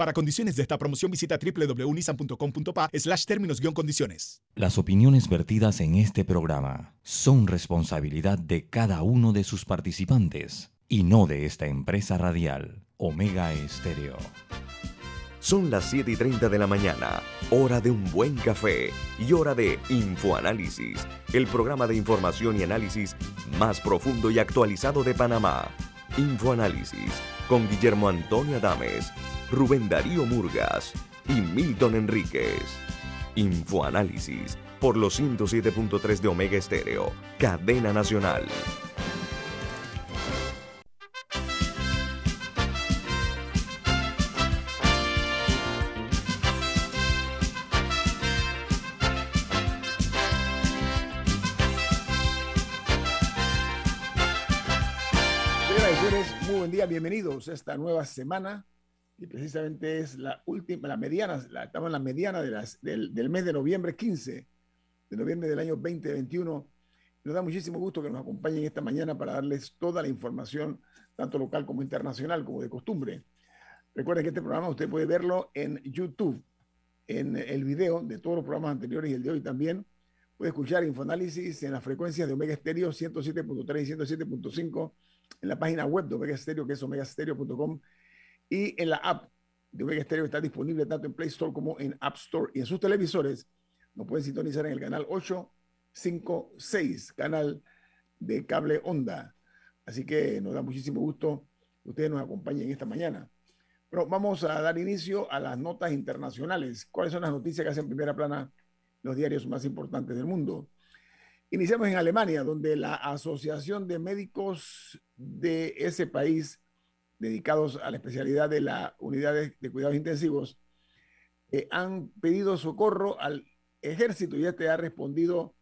Para condiciones de esta promoción visita www.nissan.com.pa slash términos condiciones. Las opiniones vertidas en este programa son responsabilidad de cada uno de sus participantes y no de esta empresa radial, Omega Estéreo. Son las 7 y 30 de la mañana, hora de un buen café y hora de Infoanálisis, el programa de información y análisis más profundo y actualizado de Panamá. Infoanálisis con Guillermo Antonio Adames Rubén Darío Murgas y Milton Enríquez. Infoanálisis por los 107.3 de Omega Estéreo, cadena nacional. muy buen día, bienvenidos a esta nueva semana y precisamente es la última, la mediana, estamos en la mediana de las, del, del, mes de noviembre 15, de noviembre del año 2021. Nos da muchísimo gusto que nos acompañen esta mañana para darles toda la información, tanto local como internacional, como de costumbre. Recuerden que este programa usted puede verlo en YouTube, en el video de todos los programas anteriores y el de hoy también. Puede escuchar Infoanálisis en las frecuencias de Omega Estéreo 107.3 y 107.5 en la página web de Omega Estéreo, que es omegastereo.com y en la app de Omega Stereo está disponible tanto en Play Store como en App Store. Y en sus televisores nos pueden sintonizar en el canal 856, canal de cable onda. Así que nos da muchísimo gusto que ustedes nos acompañen esta mañana. Pero vamos a dar inicio a las notas internacionales. ¿Cuáles son las noticias que hacen primera plana los diarios más importantes del mundo? Iniciamos en Alemania, donde la Asociación de Médicos de ese país dedicados a la especialidad de la unidad de, cuidados intensivos, eh, han pedido socorro al ejército y este ha respondido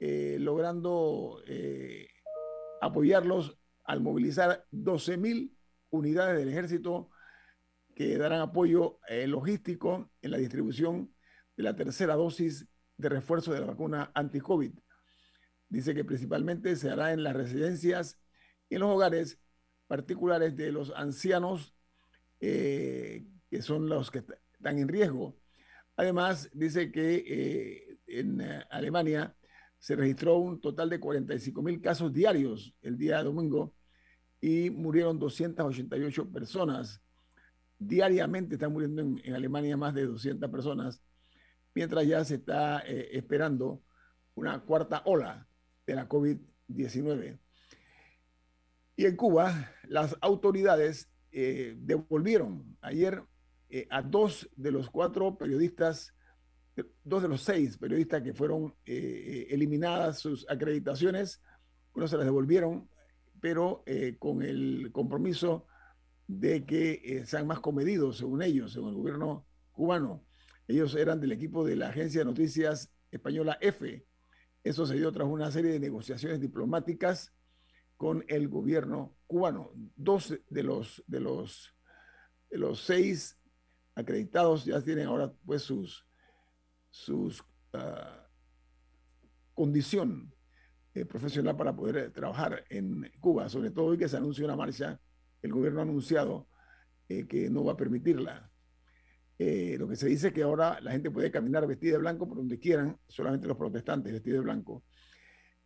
eh, logrando eh, apoyarlos al movilizar 12 mil unidades del ejército que darán apoyo logístico en la distribución de la tercera dosis de refuerzo de la vacuna anti-COVID. Dice que principalmente se hará en las residencias y en los hogares particulares de los ancianos, eh, que son los que están en riesgo. Además, dice que eh, en eh, Alemania se registró un total de 45 mil casos diarios el día domingo y murieron 288 personas. Diariamente están muriendo en, Alemania más de 200 personas, mientras ya se está esperando una cuarta ola de la COVID-19. Y en Cuba, las autoridades eh, devolvieron ayer eh, a dos de los cuatro periodistas, dos de los seis periodistas que fueron eh, eliminadas sus acreditaciones, uno se las devolvieron, pero con el compromiso de que sean más comedidos, según ellos, según el gobierno cubano. Ellos eran del equipo de la agencia de noticias española EFE. Eso se dio tras una serie de negociaciones diplomáticas con el gobierno cubano. Dos de los, de los, de los seis acreditados ya tienen ahora pues sus, sus uh, condición eh, profesional para poder eh, trabajar en Cuba, sobre todo hoy que se anuncia una marcha, el gobierno ha anunciado eh, que no va a permitirla. lo que se dice es que ahora la gente puede caminar vestida de blanco por donde quieran, solamente los protestantes vestidos de blanco.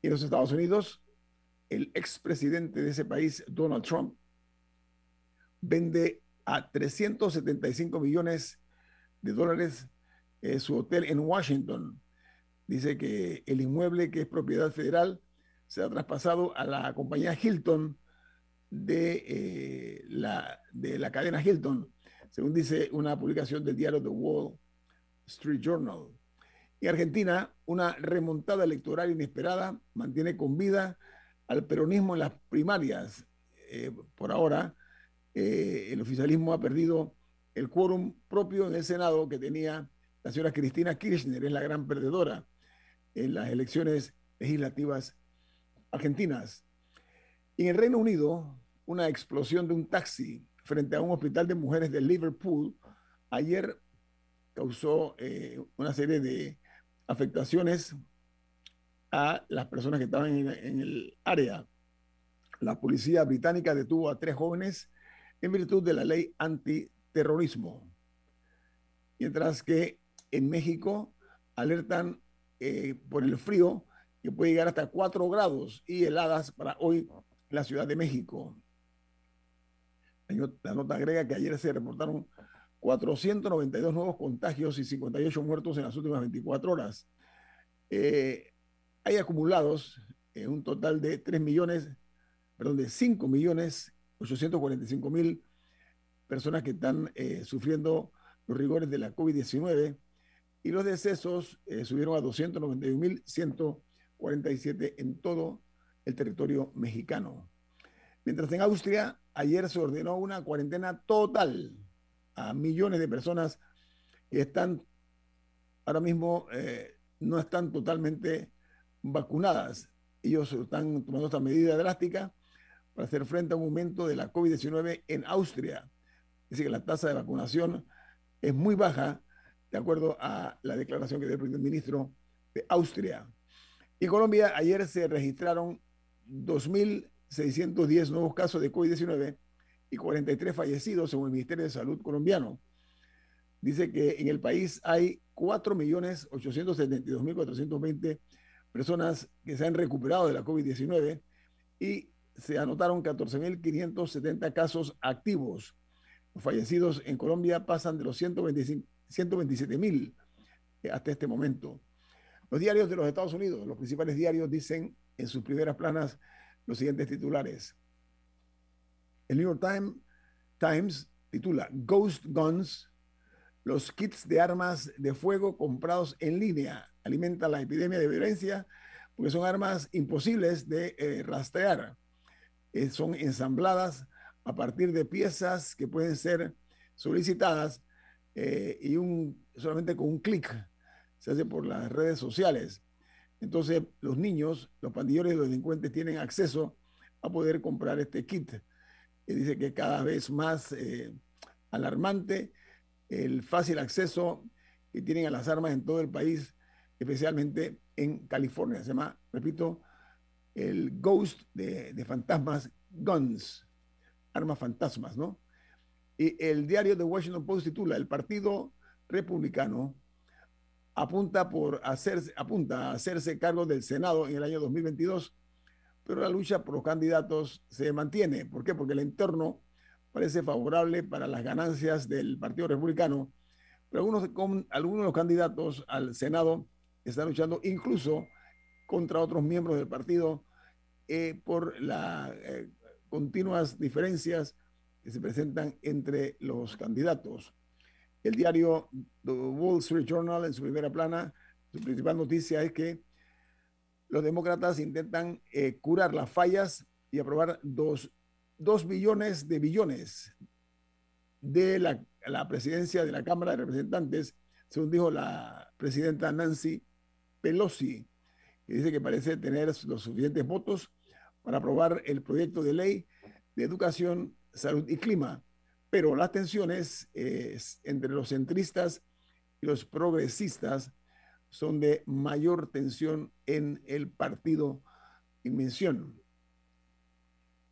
Y en los Estados Unidos el expresidente de ese país, Donald Trump, vende a 375 millones de dólares eh, su hotel en Washington. Dice que el inmueble que es propiedad federal se ha traspasado a la compañía Hilton de, eh, la, de la cadena Hilton, según dice una publicación del diario The Wall Street Journal. En Argentina, una remontada electoral inesperada mantiene con vida al peronismo en las primarias. Eh, por ahora, eh, el oficialismo ha perdido el quórum propio en el Senado que tenía la señora Cristina Kirchner, es la gran perdedora en las elecciones legislativas argentinas. en el Reino Unido, una explosión de un taxi frente a un hospital de mujeres de Liverpool ayer causó eh, una serie de afectaciones a las personas que estaban en, el área. La policía británica detuvo a tres jóvenes en virtud de la ley antiterrorismo. mientras que en México alertan eh, por el frío que puede llegar hasta 4 grados y heladas para hoy en la Ciudad de México. La nota agrega que ayer se reportaron 492 nuevos contagios y 58 muertos en las últimas 24 horas. Eh, hay acumulados un total de 3 millones, perdón, de 5 millones 845 mil personas que están eh, sufriendo los rigores de la COVID-19 y los decesos eh, subieron a 291.147 en todo el territorio mexicano. Mientras en Austria, ayer se ordenó una cuarentena total a millones de personas que están ahora mismo eh, no están totalmente vacunadas. Ellos están tomando esta medida drástica para hacer frente a un aumento de la COVID-19 en Austria. Dice que la tasa de vacunación es muy baja, de acuerdo a la declaración que dio el ministro de Austria. Y Colombia ayer se registraron 2.610 nuevos casos de COVID-19 y 43 fallecidos, según el Ministerio de Salud colombiano. Dice que en el país hay 4.872.420 personas que se han recuperado de la COVID-19 y se anotaron 14.570 casos activos. Los fallecidos en Colombia pasan de los 127.000 eh, hasta este momento. Los diarios de los Estados Unidos, los principales diarios dicen en sus primeras planas los siguientes titulares. El New York Times, titula Ghost Guns, los kits de armas de fuego comprados en línea alimentan la epidemia de violencia porque son armas imposibles de eh, rastrear. Eh, son ensambladas a partir de piezas que pueden ser solicitadas eh, y un, solamente con un clic se hace por las redes sociales. Entonces los niños, los pandilleros y los delincuentes tienen acceso a poder comprar este kit dice que cada vez más eh, alarmante el fácil acceso que tienen a las armas en todo el país, especialmente en California. Se llama, repito, el Ghost de, de fantasmas, Guns, armas fantasmas, ¿no? Y el diario The Washington Post titula, el Partido Republicano apunta, por hacerse, apunta a hacerse cargo del Senado en el año 2022 pero la lucha por los candidatos se mantiene. ¿Por qué? Porque el entorno parece favorable para las ganancias del Partido Republicano, pero algunos, algunos de los candidatos al Senado están luchando incluso contra otros miembros del partido eh, por las eh, continuas diferencias que se presentan entre los candidatos. El diario The Wall Street Journal en su primera plana, su principal noticia es que los demócratas intentan eh, curar las fallas y aprobar dos, billones de billones de la, la, presidencia de la Cámara de Representantes, según dijo la presidenta Nancy Pelosi, que dice que parece tener los suficientes votos para aprobar el proyecto de ley de educación, salud y clima. Pero las tensiones eh, entre los centristas y los progresistas son de mayor tensión en el partido en mención.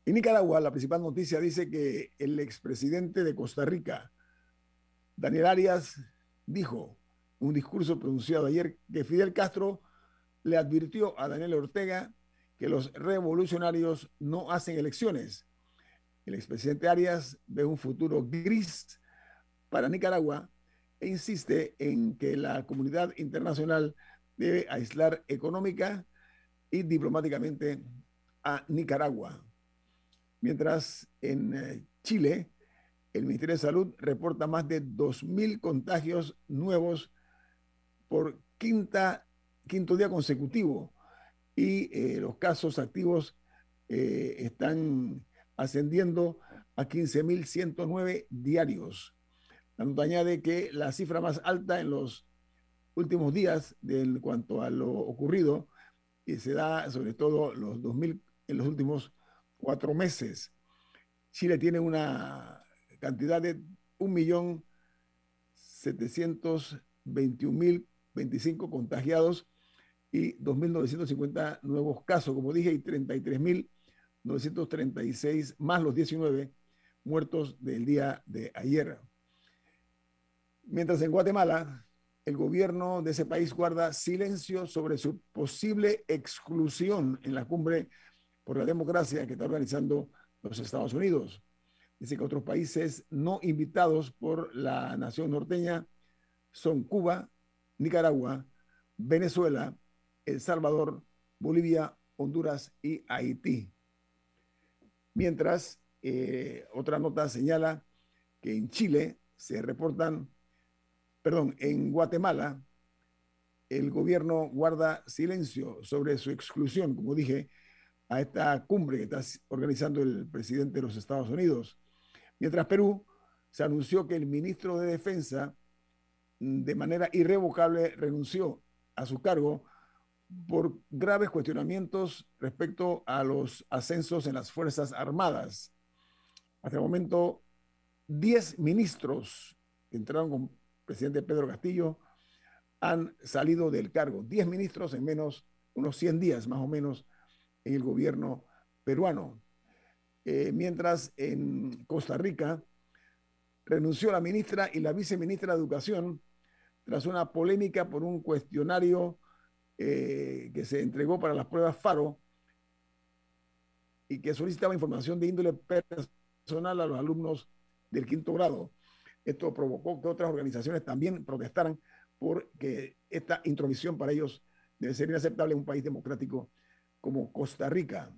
En Nicaragua, la principal noticia dice que el expresidente de Costa Rica, Daniel Arias, dijo en un discurso pronunciado ayer que Fidel Castro le advirtió a Daniel Ortega que los revolucionarios no hacen elecciones. El expresidente Arias ve un futuro gris para Nicaragua e insiste en que la comunidad internacional debe aislar económica y diplomáticamente a Nicaragua. Mientras en eh, Chile, el Ministerio de Salud reporta más de 2.000 contagios nuevos por quinta, quinto día consecutivo y eh, los casos activos eh, están ascendiendo a 15.109 diarios. La nota añade que la cifra más alta en los últimos días en cuanto a lo ocurrido y se da sobre todo los 2000 en los últimos cuatro meses. Chile tiene una cantidad de 1.721.025 contagiados y 2.950 nuevos casos, como dije, y 33.936 más los 19 muertos del día de ayer. Mientras en Guatemala, el gobierno de ese país guarda silencio sobre su posible exclusión en la cumbre por la democracia que está organizando los Estados Unidos. Dice que otros países no invitados por la nación norteña son Cuba, Nicaragua, Venezuela, El Salvador, Bolivia, Honduras y Haití. Mientras, eh, otra nota señala que en Chile se reportan, perdón, en Guatemala, el gobierno guarda silencio sobre su exclusión, como dije, a esta cumbre que está organizando el presidente de los Estados Unidos. Mientras Perú se anunció que el ministro de Defensa mm, de manera irrevocable renunció a su cargo por graves cuestionamientos respecto a los ascensos en las Fuerzas Armadas. Hasta el momento, 10 ministros que entraron con el presidente Pedro Castillo han salido del cargo. 10 ministros en menos, unos 100 días más o menos, en el gobierno peruano. Eh, mientras en Costa Rica renunció la ministra y la viceministra de Educación tras una polémica por un cuestionario eh, que se entregó para las pruebas FARO y que solicitaba información de índole personal a los alumnos del quinto grado. Esto provocó que otras organizaciones también protestaran porque esta intromisión para ellos debe ser inaceptable en un país democrático como Costa Rica.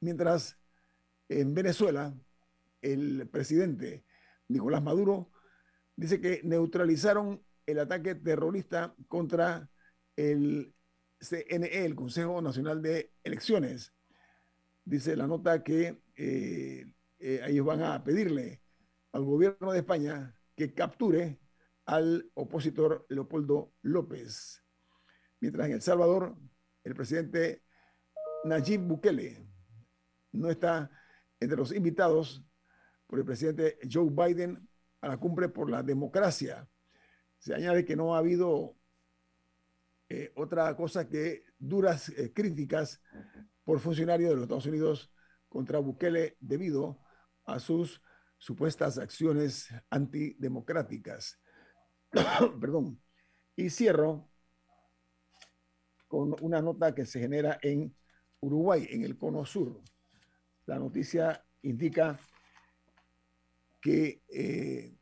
Mientras en Venezuela, el presidente Nicolás Maduro dice que neutralizaron el ataque terrorista contra el CNE, el Consejo Nacional de Elecciones. Dice la nota que eh, eh, ellos van a pedirle al gobierno de España que capture al opositor Leopoldo López. Mientras en El Salvador, el presidente Nayib Bukele no está entre los invitados por el presidente Joe Biden a la cumbre por la democracia. Se añade que no ha habido eh, otra cosa que duras eh, críticas por funcionarios de los Estados Unidos contra Bukele debido a sus supuestas acciones antidemocráticas. Perdón. Y cierro con una nota que se genera en Uruguay, en el Cono Sur. La noticia indica que eh,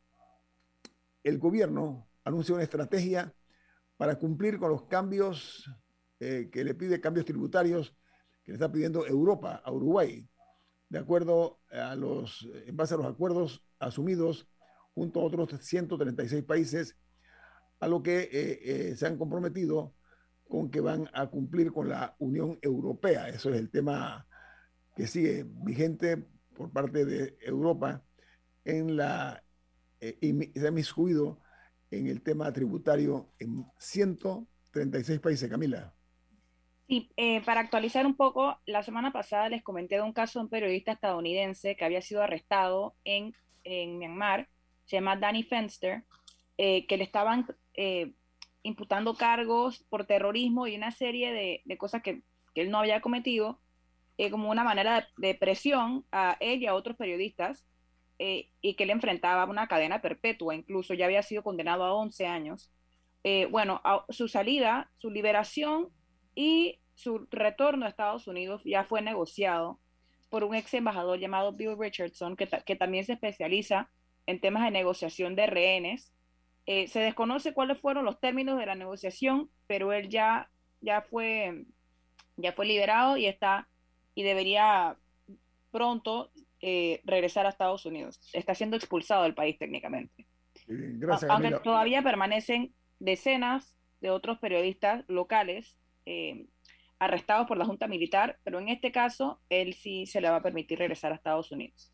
el gobierno anuncia una estrategia para cumplir con los cambios eh, que le pide, cambios tributarios que le está pidiendo Europa a Uruguay, de acuerdo a los, en base a los acuerdos asumidos junto a otros 136 países, a lo que eh, se han comprometido con que van a cumplir con la Unión Europea. Eso es el tema que sigue vigente por parte de Europa en la eh, se ha miscuido en el tema tributario en 136 países, Camila. Sí, eh, para actualizar un poco, la semana pasada les comenté de un caso de un periodista estadounidense que había sido arrestado en, en Myanmar, se llama Danny Fenster, eh, que le estaban eh, imputando cargos por terrorismo y una serie de, cosas que, él no había cometido, eh, como una manera de, presión a él y a otros periodistas, eh, y que él enfrentaba una cadena perpetua, incluso ya había sido condenado a 11 años. Eh, bueno, su salida, su liberación y su retorno a Estados Unidos ya fue negociado por un ex embajador llamado Bill Richardson, que también se especializa en temas de negociación de rehenes eh, se desconoce cuáles fueron los términos de la negociación, pero él ya, ya, fue, ya fue liberado y está y debería pronto eh, regresar a Estados Unidos. Está siendo expulsado del país técnicamente. Gracias, Aunque todavía permanecen decenas de otros periodistas locales eh, arrestados por la Junta Militar, pero en este caso él sí se le va a permitir regresar a Estados Unidos.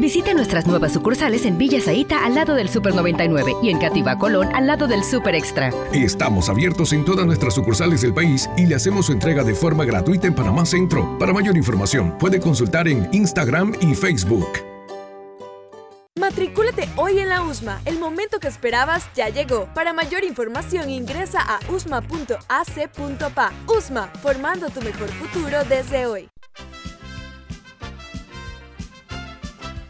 Visite nuestras nuevas sucursales en Villa Zaita al lado del Super 99 y en Cativa Colón al lado del Super Extra. Estamos abiertos en todas nuestras sucursales del país y le hacemos su entrega de forma gratuita en Panamá Centro. Para mayor información, puede consultar en Instagram y Facebook. Matricúlate hoy en la USMA. El momento que esperabas ya llegó. Para mayor información ingresa a usma.ac.pa. USMA, formando tu mejor futuro desde hoy.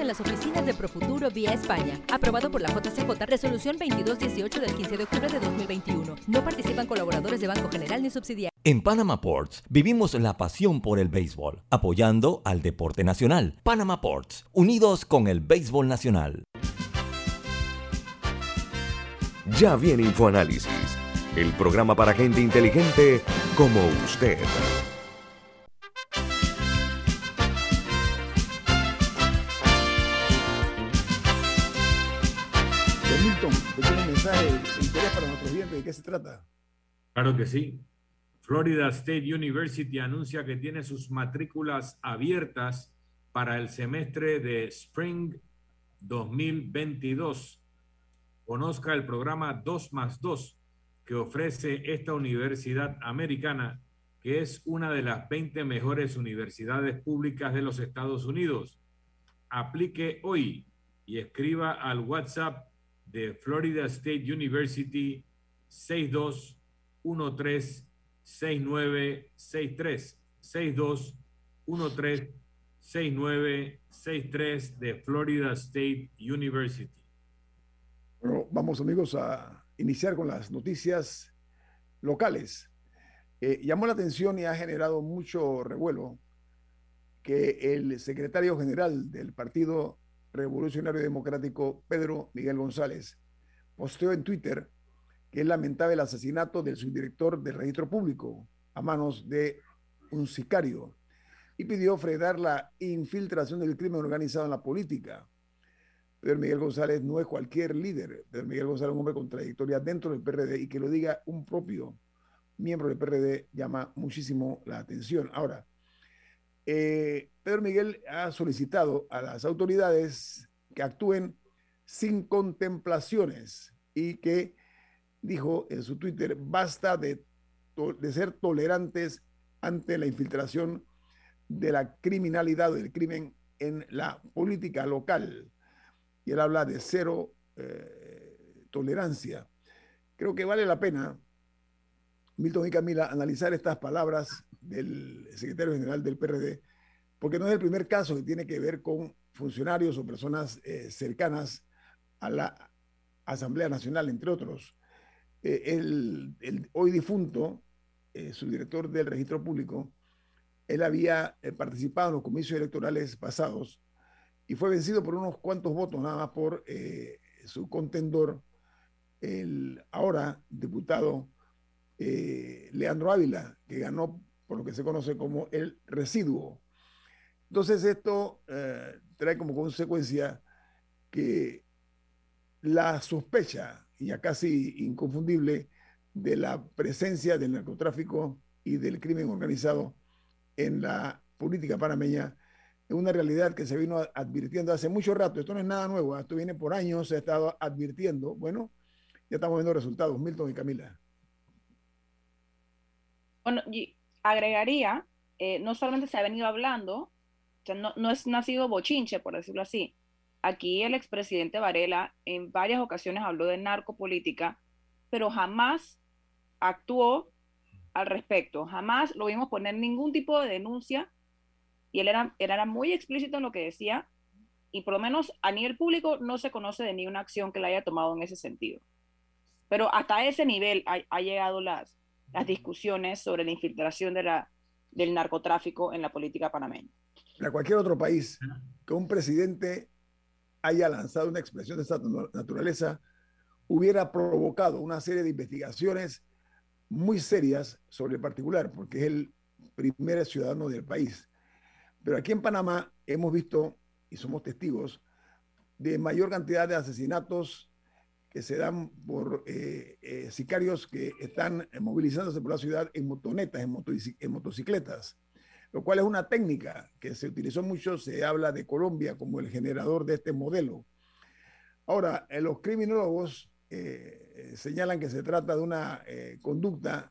en las oficinas de Profuturo vía España. Aprobado por la JCJ, resolución 2218 del 15 de octubre de 2021. No participan colaboradores de Banco General ni subsidiarios. En Panama Ports vivimos la pasión por el béisbol, apoyando al deporte nacional. Panama Ports, unidos con el béisbol nacional. Ya viene InfoAnálisis, el programa para gente inteligente como usted. Mensaje de interés para nuestros? ¿De qué se trata? Claro que sí. Florida State University anuncia que tiene sus matrículas abiertas para el semestre de Spring 2022. Conozca el programa 2 más 2 que ofrece esta universidad americana, que es una de las 20 mejores universidades públicas de los Estados Unidos. Aplique hoy y escriba al WhatsApp de Florida State University 6213 6963 6213 6963 de Florida State University. Bueno, vamos amigos a iniciar con las noticias locales. Eh, llamó la atención y ha generado mucho revuelo que el secretario general del Partido Revolucionario Democrático, Pedro Miguel González, posteó en Twitter que lamentaba el asesinato del subdirector del registro público a manos de un sicario y pidió frenar la infiltración del crimen organizado en la política. Pedro Miguel González no es cualquier líder. Pedro Miguel González es un hombre con trayectoria dentro del PRD y que lo diga un propio miembro del PRD llama muchísimo la atención. Ahora, eh, Pedro Miguel ha solicitado a las autoridades que actúen sin contemplaciones y que dijo en su Twitter, basta de, ser tolerantes ante la infiltración de la criminalidad o del crimen en la política local. Y él habla de cero eh, tolerancia. Creo que vale la pena, Milton y Camila, analizar estas palabras del secretario general del PRD, porque no es el primer caso que tiene que ver con funcionarios o personas eh, cercanas a la Asamblea Nacional, entre otros. Eh, el, hoy difunto, eh, subdirector del registro público, él había eh, participado en los comicios electorales pasados y fue vencido por unos cuantos votos nada más por su contendor, el ahora diputado Leandro Ávila, que ganó por lo que se conoce como el residuo. Entonces esto eh, trae como consecuencia que la sospecha, ya casi inconfundible, de la presencia del narcotráfico y del crimen organizado en la política panameña. Es una realidad que se vino advirtiendo hace mucho rato. Esto no es nada nuevo, esto viene por años, se ha estado advirtiendo. Bueno, ya estamos viendo resultados. Milton y Camila. Bueno, y agregaría, eh, no solamente se ha venido hablando, no, no es nacido bochinche, por decirlo así. Aquí el expresidente Varela en varias ocasiones habló de narcopolítica, pero jamás actuó al respecto. Jamás lo vimos poner ningún tipo de denuncia y él era, era muy explícito en lo que decía y por lo menos a nivel público no se conoce de ninguna acción que le haya tomado en ese sentido. Pero hasta ese nivel ha, llegado las, las discusiones sobre la infiltración del narcotráfico en la política panameña. Para cualquier otro país que un presidente haya lanzado una expresión de esta naturaleza hubiera provocado una serie de investigaciones muy serias sobre el particular, porque es el primer ciudadano del país. Pero aquí en Panamá hemos visto, y somos testigos, de mayor cantidad de asesinatos que se dan por eh, eh, sicarios que están movilizándose por la ciudad en motonetas, en, en motocicletas, lo cual es una técnica que se utilizó mucho, se habla de Colombia como el generador de este modelo. Ahora, los criminólogos eh, señalan que se trata de una eh, conducta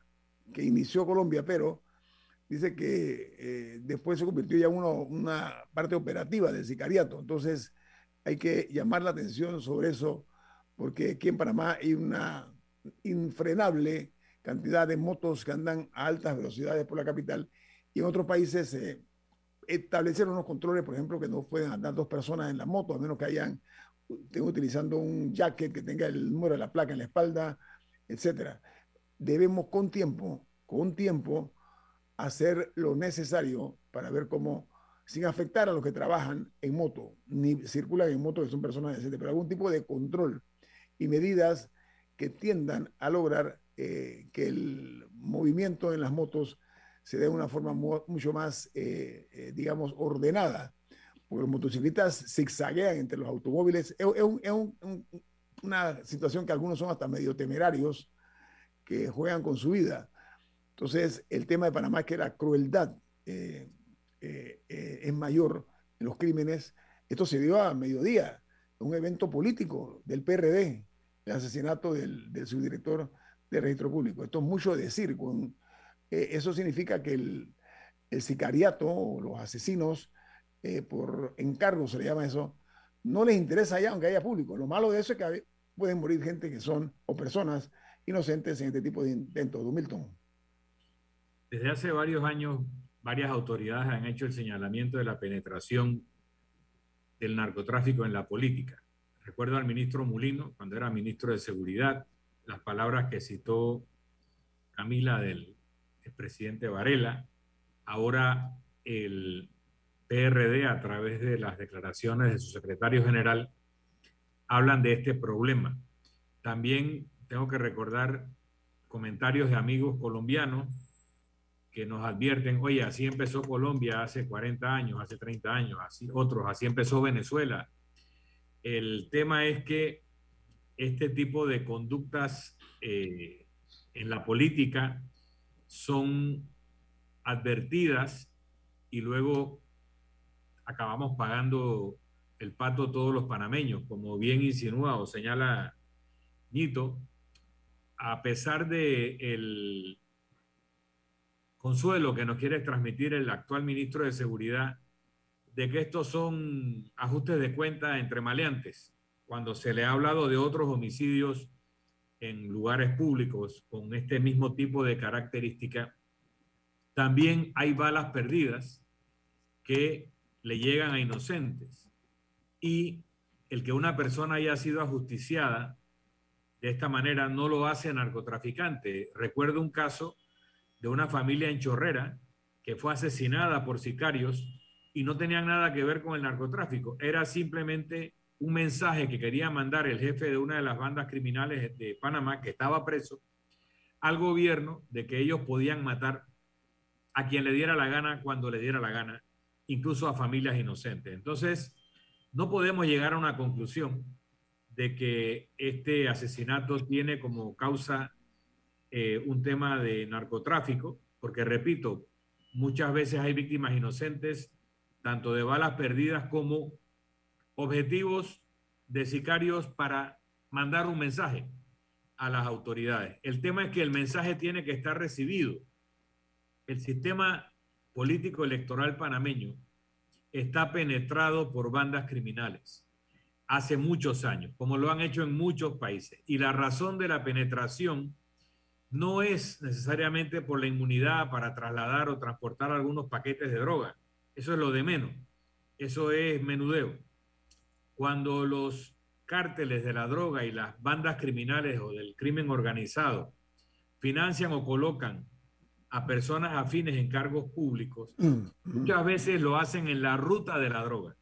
que inició Colombia, pero dice que eh, después se convirtió ya en una parte operativa del sicariato. Entonces hay que llamar la atención sobre eso, porque aquí en Panamá hay una infrenable cantidad de motos que andan a altas velocidades por la capital y en otros países se establecieron unos controles, por ejemplo, que no pueden andar dos personas en la moto, a menos que hayan estén utilizando un jacket que tenga el número de la placa en la espalda, etcétera. Debemos con tiempo, con tiempo, hacer lo necesario para ver cómo, sin afectar a los que trabajan en moto, ni circulan en moto, que son personas decentes, pero algún tipo de control y medidas que tiendan a lograr eh, que el movimiento en las motos se dé de una forma mucho más, eh, eh, digamos, ordenada porque los motociclistas zigzaguean entre los automóviles. Es, una situación que algunos son hasta medio temerarios, que juegan con su vida. Entonces, el tema de Panamá es que la crueldad es mayor en los crímenes. Esto se dio a mediodía, un evento político del PRD, el asesinato del, subdirector de registro público. Esto es mucho decir. Con, eso significa que el, sicariato o los asesinos eh, por encargo, se le llama eso, no les interesa ya aunque haya público. Lo malo de eso es que pueden morir gente que son o personas inocentes en este tipo de intentos. Milton. Desde hace varios años, varias autoridades han hecho el señalamiento de la penetración del narcotráfico en la política. Recuerdo al ministro Mulino, cuando era ministro de Seguridad, las palabras que citó Camila del presidente Varela. Ahora el PRD, a través de las declaraciones de su secretario general, hablan de este problema. También tengo que recordar comentarios de amigos colombianos que nos advierten, oye, así empezó Colombia hace 40 años, hace 30 años, así otros, así empezó Venezuela. El tema es que este tipo de conductas eh, en la política son advertidas y luego acabamos pagando el pato todos los panameños, como bien insinúa o señala Nito, a pesar de el consuelo que nos quiere transmitir el actual ministro de Seguridad de que estos son ajustes de cuenta entre maleantes, cuando se le ha hablado de otros homicidios en lugares públicos con este mismo tipo de característica, también hay balas perdidas que le llegan a inocentes. Y el que una persona haya sido ajusticiada de esta manera no lo hace narcotraficante. Recuerdo un caso de una familia en Chorrera que fue asesinada por sicarios y no tenían nada que ver con el narcotráfico. Era simplemente un mensaje que quería mandar el jefe de una de las bandas criminales de Panamá, que estaba preso, al gobierno de que ellos podían matar a quien le diera la gana cuando le diera la gana incluso a familias inocentes. Entonces, no podemos llegar a una conclusión de que este asesinato tiene como causa eh, un tema de narcotráfico, porque repito, muchas veces hay víctimas inocentes, tanto de balas perdidas como objetivos de sicarios para mandar un mensaje a las autoridades. El tema es que el mensaje tiene que estar recibido. El sistema político electoral panameño está penetrado por bandas criminales hace muchos años, como lo han hecho en muchos países. Y la razón de la penetración no es necesariamente por la inmunidad para trasladar o transportar algunos paquetes de droga. Eso es lo de menos. Eso es menudeo. Cuando los cárteles de la droga y las bandas criminales o del crimen organizado financian o colocan a personas afines en cargos públicos, mm, muchas veces lo hacen en la ruta de la droga.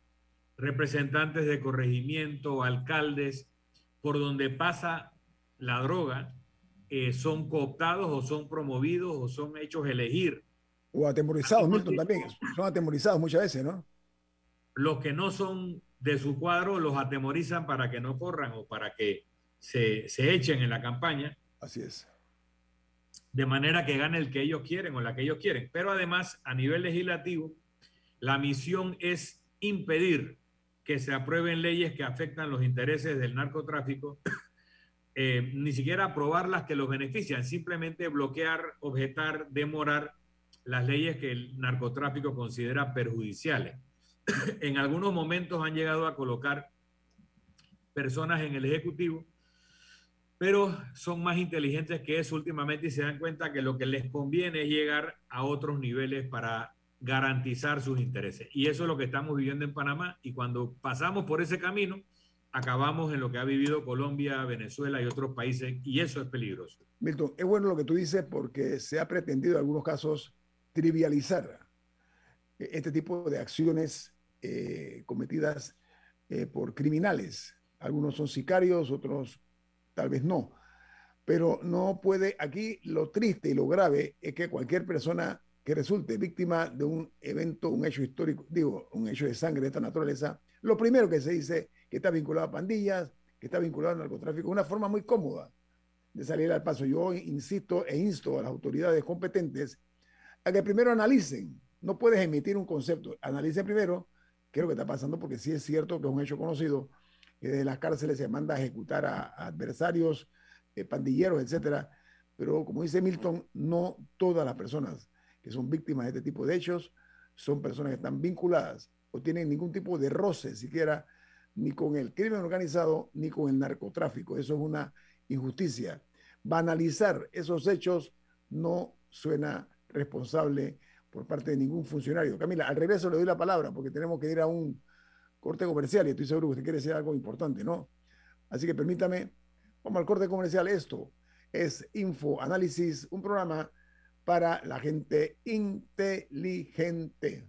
Representantes de corregimiento, alcaldes, por donde pasa la droga, eh, son cooptados o son promovidos o son hechos elegir. O atemorizados, Milton, también. Son atemorizados muchas veces, ¿no? Los que no son de su cuadro los atemorizan para que no corran o para que se, se echen en la campaña. Así es. De manera que gane el que ellos quieren o la que ellos quieren. Pero además, a nivel legislativo, la misión es impedir que se aprueben leyes que afectan los intereses del narcotráfico eh, ni siquiera aprobar las que los benefician, simplemente bloquear, objetar, demorar las leyes que el narcotráfico considera perjudiciales. en algunos momentos han llegado a colocar personas en el Ejecutivo, pero son más inteligentes que eso últimamente y se dan cuenta que lo que les conviene es llegar a otros niveles para garantizar sus intereses. Y eso es lo que estamos viviendo en Panamá y cuando pasamos por ese camino, acabamos en lo que ha vivido Colombia, Venezuela y otros países, y eso es peligroso. Milton, es bueno lo que tú dices porque se ha pretendido en algunos casos trivializar este tipo de acciones eh, cometidas eh, por criminales. Algunos son sicarios, otros tal vez no. Pero no puede, aquí lo triste y lo grave es que cualquier persona que resulte víctima de un evento, un hecho histórico, digo, un hecho de sangre de esta naturaleza, lo primero que se dice que está vinculado a pandillas, que está vinculado al narcotráfico, una forma muy cómoda de salir al paso. Yo insisto e insto a las autoridades competentes a que primero analicen. No puedes emitir un concepto, analice primero qué es lo que está pasando, porque sí es cierto que es un hecho conocido que desde las cárceles se manda a ejecutar a, adversarios, eh, pandilleros, etcétera. Pero como dice Milton, no todas las personas que son víctimas de este tipo de hechos son personas que están vinculadas o tienen ningún tipo de roce siquiera ni con el crimen organizado ni con el narcotráfico. Eso es una injusticia. Banalizar esos hechos no suena responsable por parte de ningún funcionario. Camila, al regreso le doy la palabra porque tenemos que ir a un corte comercial y estoy seguro que usted quiere decir algo importante, ¿no? Así que permítame, vamos al corte comercial. Esto es Info Análisis, un programa para la gente inteligente.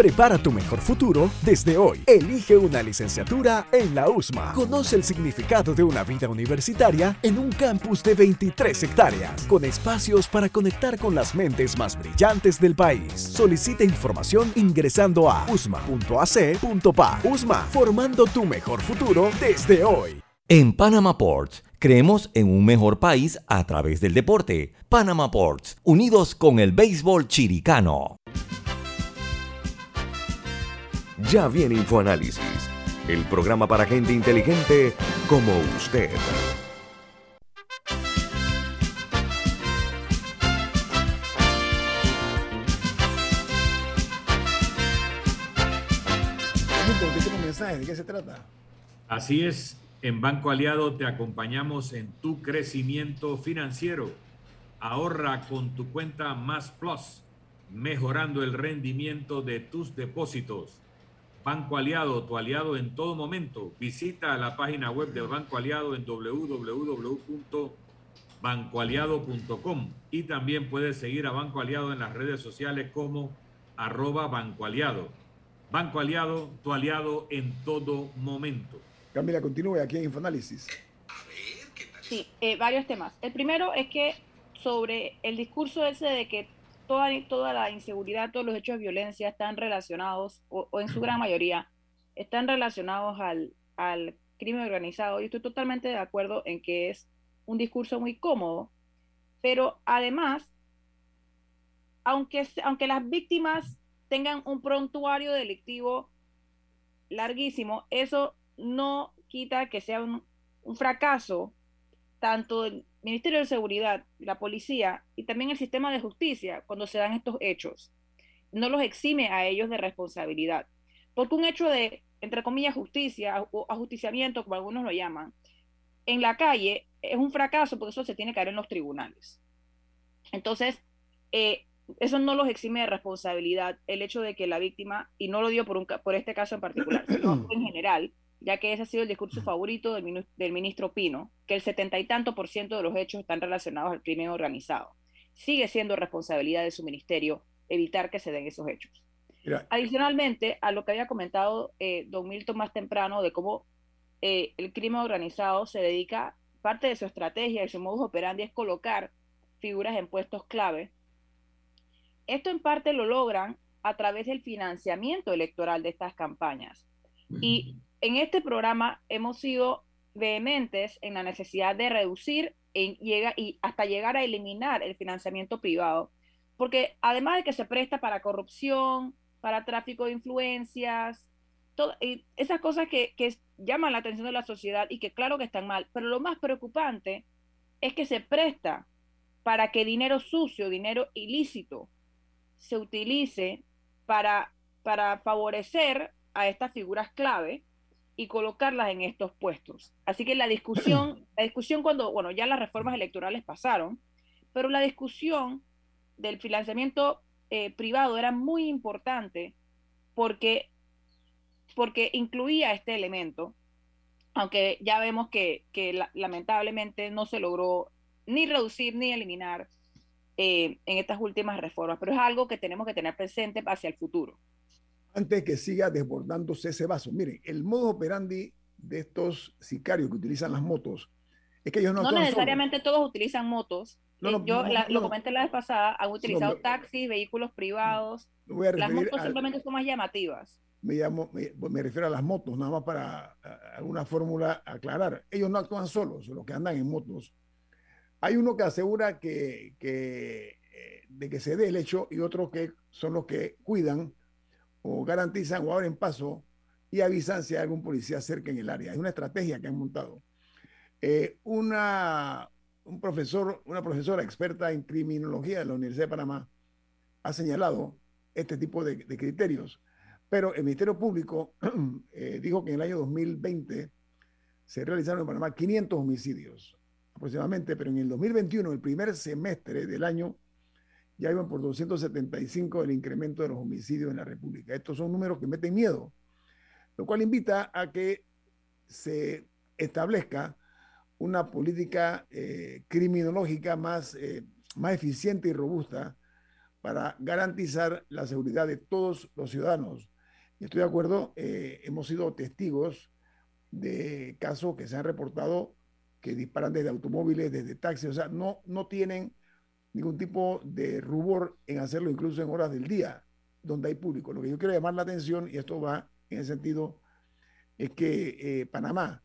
Prepara tu mejor futuro desde hoy. Elige una licenciatura en la USMA. Conoce el significado de una vida universitaria en un campus de 23 hectáreas, con espacios para conectar con las mentes más brillantes del país. Solicita información ingresando a usma.ac.pa. USMA, formando tu mejor futuro desde hoy. En Panama Ports, creemos en un mejor país a través del deporte. Panama Ports, unidos con el béisbol chiricano. Ya viene InfoAnálisis, el programa para gente inteligente como usted. ¿De qué se trata? Así es, en Banco Aliado te acompañamos en tu crecimiento financiero. Ahorra con tu cuenta Más Plus, mejorando el rendimiento de tus depósitos. Banco Aliado, tu aliado en todo momento. Visita la página web del Banco Aliado en www.bancoaliado.com y también puedes seguir a Banco Aliado en las redes sociales como arroba Banco Aliado. Banco Aliado, tu aliado en todo momento. Camila, continúe aquí en Infoanálisis. Sí, eh, varios temas. El primero es que sobre el discurso ese de que toda, toda la inseguridad, todos los hechos de violencia están relacionados, o, en su gran mayoría, están relacionados al, al crimen organizado. Y estoy totalmente de acuerdo en que es un discurso muy cómodo, pero además, aunque, aunque las víctimas tengan un prontuario delictivo larguísimo, eso no quita que sea un, fracaso tanto el Ministerio de Seguridad, la policía y también el sistema de justicia cuando se dan estos hechos. No los exime a ellos de responsabilidad. Porque un hecho de, entre comillas, justicia o ajusticiamiento, como algunos lo llaman, en la calle es un fracaso porque eso se tiene que dar en los tribunales. Entonces, eh, eso no los exime de responsabilidad el hecho de que la víctima, y no lo dio por, un, por este caso en particular, sino en general, ya que ese ha sido el discurso favorito del, del ministro Pino, que el setenta y tanto por ciento de los hechos están relacionados al crimen organizado. Sigue siendo responsabilidad de su ministerio evitar que se den esos hechos. Adicionalmente, a lo que había comentado eh, don Milton más temprano de cómo eh, el crimen organizado se dedica, parte de su estrategia y su modus operandi es colocar figuras en puestos clave esto en parte lo logran a través del financiamiento electoral de estas campañas. Y en este programa hemos sido vehementes en la necesidad de reducir llega, y hasta llegar a eliminar el financiamiento privado, porque además de que se presta para corrupción, para tráfico de influencias, esas cosas que, que llaman la atención de la sociedad y que claro que están mal, pero lo más preocupante es que se presta para que dinero sucio, dinero ilícito, se utilice para, para favorecer a estas figuras clave y colocarlas en estos puestos. Así que la discusión, la discusión cuando, bueno, ya las reformas electorales pasaron, pero la discusión del financiamiento eh, privado era muy importante porque, porque incluía este elemento, aunque ya vemos que, que lamentablemente no se logró ni reducir ni eliminar eh, en estas últimas reformas, pero es algo que tenemos que tener presente hacia el futuro. Antes que siga desbordándose ese vaso, miren, el modo operandi de estos sicarios que utilizan las motos es que ellos no... No necesariamente todos utilizan motos. Eh, yo lo comenté la vez pasada, han utilizado taxis, vehículos privados. las motos simplemente son más llamativas. Me, llamo, me, refiero a las motos, nada más para alguna fórmula aclarar. Ellos no actúan solos, los que andan en motos hay uno que asegura que, eh, de que se dé el hecho y otros que son los que cuidan o garantizan o abren paso y avisan si hay algún policía cerca en el área. Es una estrategia que han montado. Eh, una, un profesor, una profesora experta en criminología de la Universidad de Panamá ha señalado este tipo de, criterios, pero el Ministerio Público eh, dijo que en el año 2020 se realizaron en Panamá 500 homicidios aproximadamente, pero en el 2021, el primer semestre del año, ya iban por 275 el incremento de los homicidios en la República. Estos son números que meten miedo, lo cual invita a que se establezca una política eh, criminológica más, eh, más eficiente y robusta para garantizar la seguridad de todos los ciudadanos. estoy de acuerdo, eh, hemos sido testigos de casos que se han reportado que disparan desde automóviles, desde taxis, o sea, no, no tienen ningún tipo de rubor en hacerlo incluso en horas del día donde hay público. Lo que yo quiero llamar la atención, y esto va en el sentido, es que eh, Panamá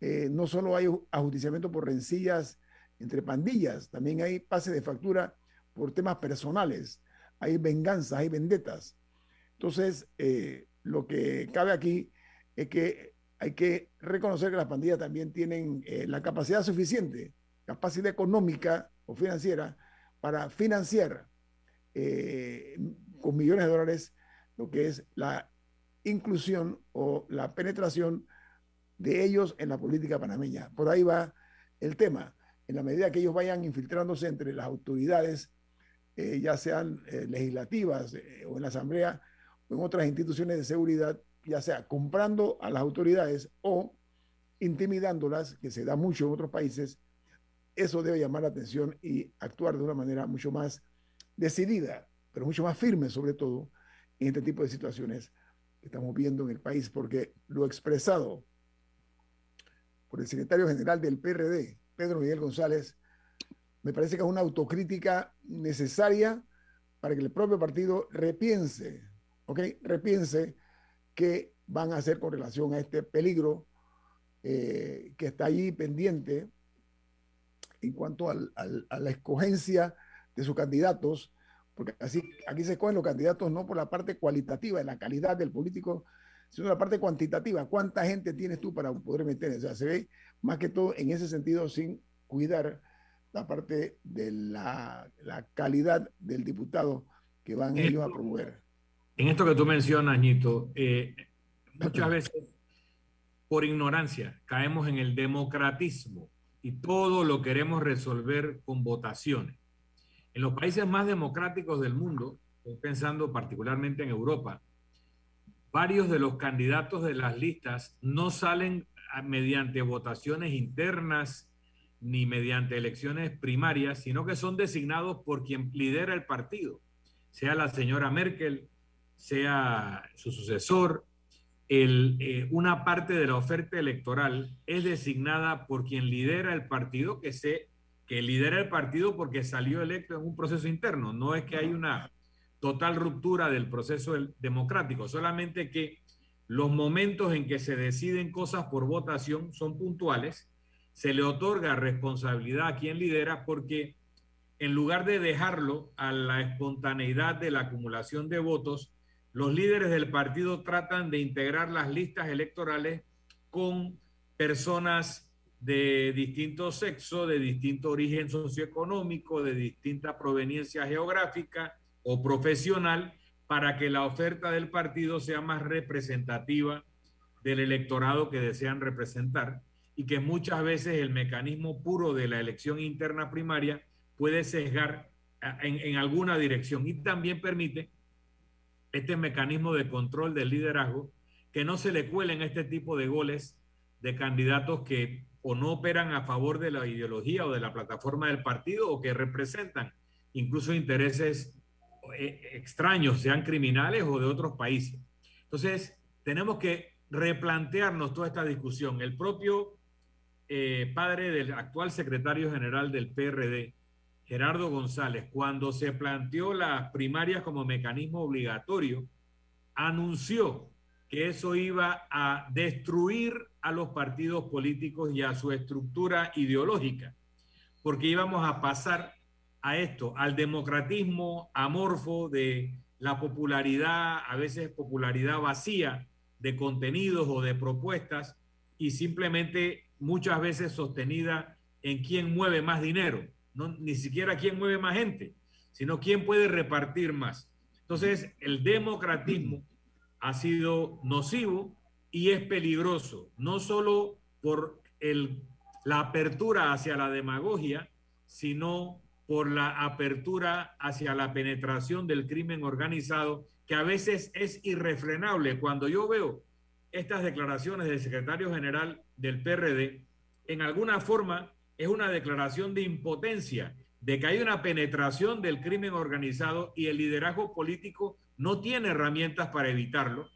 eh, no solo hay ajusticiamiento por rencillas entre pandillas, también hay pase de factura por temas personales, hay venganzas, hay vendetas. Entonces, eh, lo que cabe aquí es que hay que reconocer que las pandillas también tienen eh, la capacidad suficiente, capacidad económica o financiera para financiar eh, con millones de dólares lo que es la inclusión o la penetración de ellos en la política panameña. Por ahí va el tema. En la medida que ellos vayan infiltrándose entre las autoridades, eh, ya sean legislativas o en la Asamblea o en otras instituciones de seguridad, ya sea comprando a las autoridades o intimidándolas, que se da mucho en otros países, eso debe llamar la atención y actuar de una manera mucho más decidida, pero mucho más firme sobre todo en este tipo de situaciones que estamos viendo en el país, porque lo expresado por el secretario general del PRD, Pedro Miguel González, me parece que es una autocrítica necesaria para que el propio partido repiense, ¿ok? Repiense qué van a hacer con relación a este peligro eh, que está ahí pendiente en cuanto al, a la escogencia de sus candidatos, porque así aquí se escogen los candidatos no por la parte cualitativa, de la calidad del político, sino la parte cuantitativa. ¿Cuánta gente tienes tú para poder meter? O sea, se ve más que todo en ese sentido sin cuidar la parte de la, la calidad del diputado que van ellos a promover. En esto que tú mencionas, Ñito, eh, muchas veces por ignorancia caemos en el democratismo y todo lo queremos resolver con votaciones. En los países más democráticos del mundo, estoy pensando particularmente en Europa, varios de los candidatos de las listas no salen mediante votaciones internas ni mediante elecciones primarias, sino que son designados por quien lidera el partido, sea la señora Merkel, sea su sucesor, eh, una parte de la oferta electoral es designada por quien lidera el partido, que, se, que lidera el partido porque salió electo en un proceso interno. No es que hay una total ruptura del proceso democrático, solamente que los momentos en que se deciden cosas por votación son puntuales, se le otorga responsabilidad a quien lidera porque en lugar de dejarlo a la espontaneidad de la acumulación de votos, los líderes del partido tratan de integrar las listas electorales con personas de distinto sexo, de distinto origen socioeconómico, de distinta proveniencia geográfica o profesional, para que la oferta del partido sea más representativa del electorado que desean representar y que muchas veces el mecanismo puro de la elección interna primaria puede sesgar en, en alguna dirección y también permite este mecanismo de control del liderazgo, que no se le cuelen este tipo de goles de candidatos que o no operan a favor de la ideología o de la plataforma del partido o que representan incluso intereses eh, extraños, sean criminales o de otros países. Entonces, tenemos que replantearnos toda esta discusión. El propio eh, padre del actual secretario general del PRD, Gerardo González, cuando se planteó las primarias como mecanismo obligatorio, anunció que eso iba a destruir a los partidos políticos y a su estructura ideológica, porque íbamos a pasar a esto, al democratismo amorfo de la popularidad, a veces popularidad vacía de contenidos o de propuestas y simplemente muchas veces sostenida en quién mueve más dinero ni siquiera quién mueve más gente, sino quién puede repartir más. Entonces, el democratismo ha sido nocivo y es peligroso, no solo por el, la apertura hacia la demagogia, sino por la apertura hacia la penetración del crimen organizado, que a veces es irrefrenable. Cuando yo veo estas declaraciones del secretario general del PRD, en alguna forma es una declaración de impotencia, de que hay una penetración del crimen organizado y el liderazgo político no tiene herramientas para evitarlo.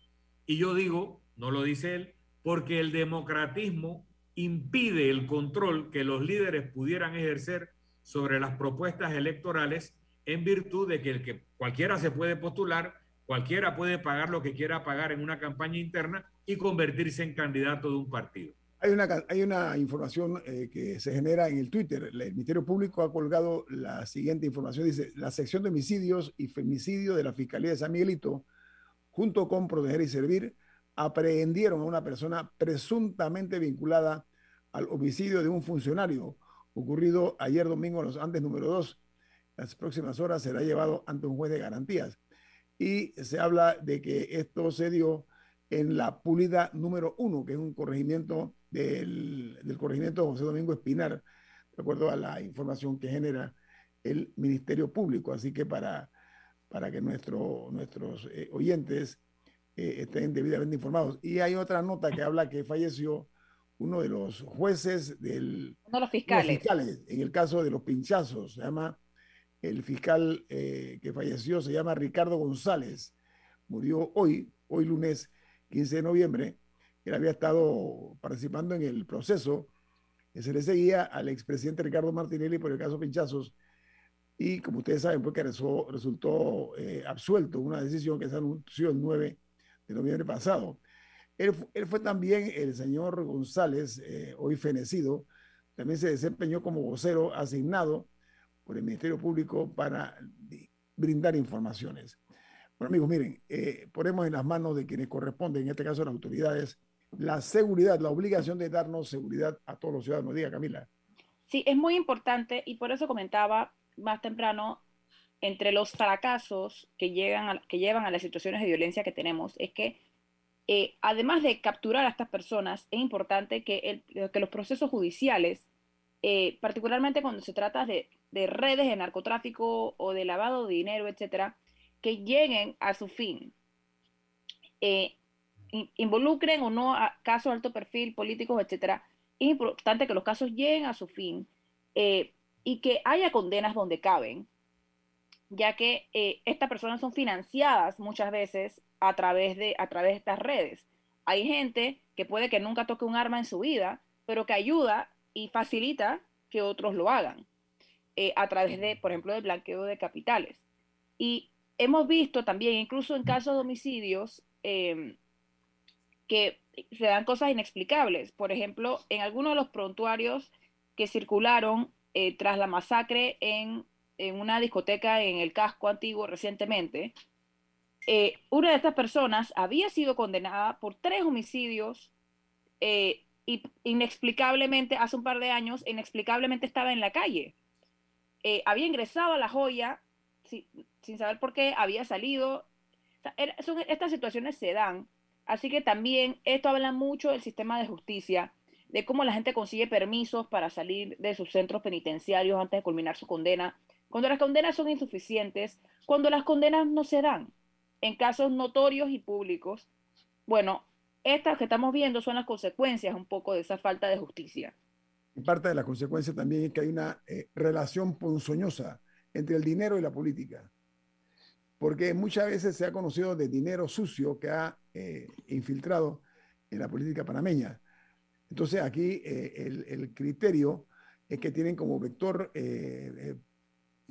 Y yo digo, no lo dice él, porque el democratismo impide el control que los líderes pudieran ejercer sobre las propuestas electorales en virtud de que, cualquiera se puede postular, cualquiera puede pagar lo que quiera pagar en una campaña interna y convertirse en candidato de un partido. Hay una, hay una información eh, que se genera en el Twitter. El Ministerio Público ha colgado la siguiente información. Dice, la sección de homicidios y femicidio de la Fiscalía de San Miguelito, junto con Proteger y Servir, aprehendieron a una persona presuntamente vinculada al homicidio de un funcionario ocurrido ayer domingo en los Andes número 2. Las próximas horas será llevado ante un juez de garantías. Y se habla de que esto se dio en la Pulida número 1, que es un corregimiento del, del corregimiento José Domingo Espinar, de acuerdo a la información que genera el Ministerio Público. Así que para, para que nuestro, nuestros eh, oyentes eh, estén debidamente informados. Y hay otra nota que habla que falleció uno de los jueces del... Uno de los fiscales. fiscales en el caso de los pinchazos. Se llama, el fiscal eh, que falleció se llama Ricardo González. Murió hoy, hoy lunes 15 de noviembre. Él había estado participando en el proceso que se le seguía al expresidente Ricardo Martinelli por el caso Pinchazos. Y como ustedes saben, porque resultó eh, absuelto, una decisión que se anunció el 9 de noviembre pasado. Él, fue también el señor González, eh, hoy fenecido, también se desempeñó como vocero asignado por el Ministerio Público para brindar informaciones. Bueno, amigos, miren, eh, ponemos en las manos de quienes corresponden, en este caso las autoridades, la seguridad, la obligación de darnos seguridad a todos los ciudadanos. Diga, Camila. Sí, es muy importante y por eso comentaba más temprano, entre los fracasos que, llegan que llevan a las situaciones de violencia que tenemos, es que eh, además de capturar a estas personas, es importante que, que los procesos judiciales, eh, particularmente cuando se trata de, redes de narcotráfico o de lavado de dinero, etcétera, que lleguen a su fin. Eh, involucren o no a casos de alto perfil, políticos, etcétera. Es importante que los casos lleguen a su fin y que haya condenas donde caben, ya que estas personas son financiadas muchas veces a través de, a través de estas redes. Hay gente que puede que nunca toque un arma en su vida, pero que ayuda y facilita que otros lo hagan eh, a través de, por ejemplo, del blanqueo de capitales. Y hemos visto también, incluso en casos de homicidios, em, que se dan cosas inexplicables. Por ejemplo, en algunos de los prontuarios que circularon eh, tras la masacre en, en, una discoteca en el casco antiguo recientemente, eh, una de estas personas había sido condenada por tres homicidios eh, y inexplicablemente, hace un par de años, inexplicablemente estaba en la calle. Había ingresado a la joya sin saber por qué, había salido. estas situaciones se dan. Así que también esto habla mucho del sistema de justicia, de cómo la gente consigue permisos para salir de sus centros penitenciarios antes de culminar su condena, cuando las condenas son insuficientes, cuando las condenas no se dan en casos notorios y públicos, bueno, estas que estamos viendo son las consecuencias un poco de esa falta de justicia. Y parte de la consecuencia también es que hay una eh, relación ponzoñosa entre el dinero y la política. Porque muchas veces se ha conocido de dinero sucio que ha eh, infiltrado en la política panameña. Entonces aquí eh, el, el, criterio es que tienen como vector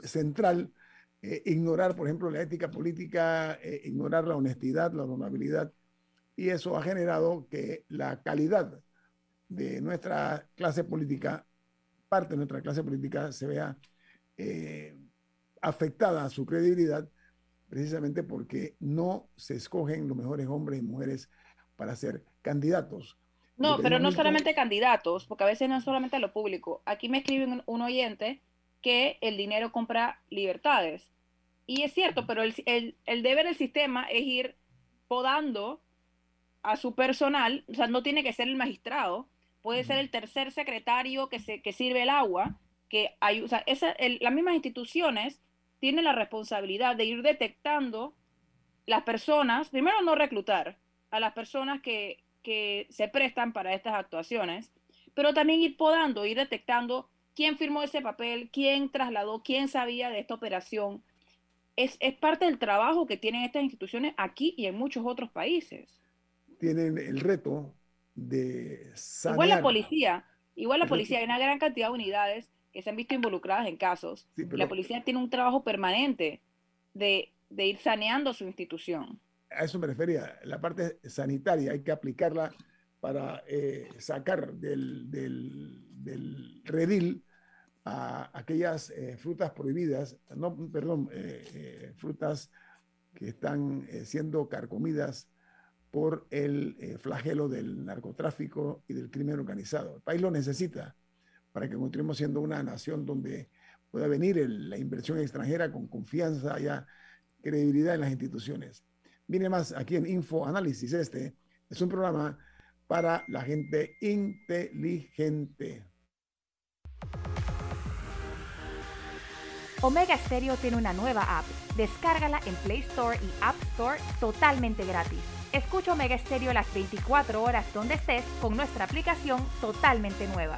central eh, ignorar, por ejemplo, la ética política, eh, ignorar la honestidad, la honorabilidad, y eso ha generado que la calidad de nuestra clase política, parte de nuestra clase política, se vea eh, afectada a su credibilidad, precisamente porque no se escogen los mejores hombres y mujeres para ser candidatos. No, pero no solamente candidatos, porque a veces no es solamente lo público. Aquí me escribe un oyente que el dinero compra libertades. Y es cierto, pero el, el, deber del sistema es ir podando a su personal, o sea, no tiene que ser el magistrado, puede ser el tercer secretario que, se, que sirve el agua, que hay, o sea, esa, las mismas instituciones tienen la responsabilidad de ir detectando las personas, primero no reclutar a las personas que, que se prestan para estas actuaciones, pero también ir podando, ir detectando quién firmó ese papel, quién trasladó, quién sabía de esta operación. Es, parte del trabajo que tienen estas instituciones aquí y en muchos otros países. Tienen el reto de sanear. Igual la policía, igual la policía, hay una gran cantidad de unidades que se han visto involucradas en casos. La policía tiene un trabajo permanente de, ir saneando su institución. A eso me refería, la parte sanitaria hay que aplicarla para eh, sacar del, del redil a aquellas eh, frutas prohibidas, no, perdón, eh, eh, frutas que están siendo carcomidas por el eh, flagelo del narcotráfico y del crimen organizado. El país lo necesita para que continuemos siendo una nación donde pueda venir la inversión extranjera con confianza y credibilidad en las instituciones. Viene más aquí en Info Análisis. Este es un programa para la gente inteligente. Omega Stereo tiene una nueva app. Descárgala en Play Store y App Store totalmente gratis. Escucha Omega Stereo las 24 horas donde estés con nuestra aplicación totalmente nueva.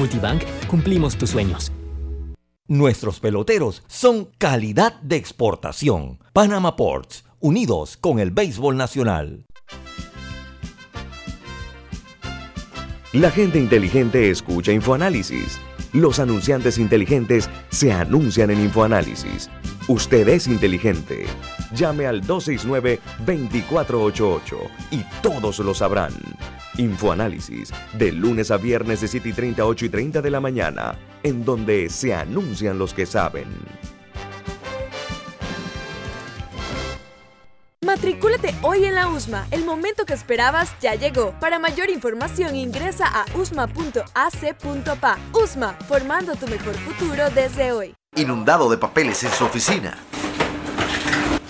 Multibank cumplimos tus sueños. Nuestros peloteros son calidad de exportación. Panama Ports, unidos con el béisbol nacional. La gente inteligente escucha InfoAnálisis. Los anunciantes inteligentes se anuncian en InfoAnálisis. Usted es inteligente. Llame al 269-2488 y todos lo sabrán. Infoanálisis, de lunes a viernes de 7 y 30, 8 y 30 de la mañana, en donde se anuncian los que saben. Matricúlate hoy en la USMA. El momento que esperabas ya llegó. Para mayor información ingresa a usma.ac.pa. USMA, formando tu mejor futuro desde hoy. Inundado de papeles en su oficina.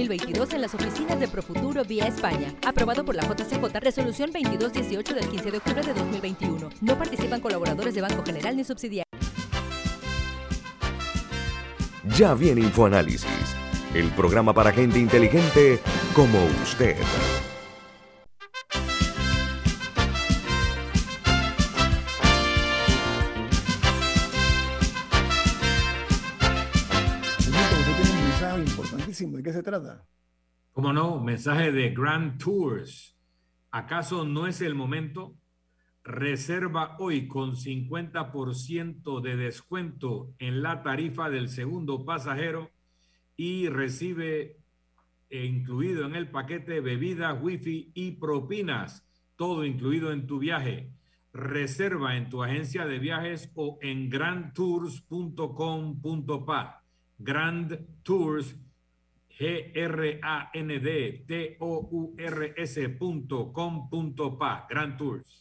2022 en las oficinas de Profuturo vía España. Aprobado por la JCJ, resolución 2218 del 15 de octubre de 2021. No participan colaboradores de Banco General ni subsidiarios. Ya viene InfoAnálisis, el programa para gente inteligente como usted. ¿De qué se trata? Como no, mensaje de Grand Tours. ¿Acaso no es el momento? Reserva hoy con 50% de descuento en la tarifa del segundo pasajero y recibe eh, incluido en el paquete bebidas, wifi y propinas, todo incluido en tu viaje. Reserva en tu agencia de viajes o en grandtours.com.pa. Grand Tours G-R-A-N-D-T-O-U-R-S.com.pa, Grand Tours.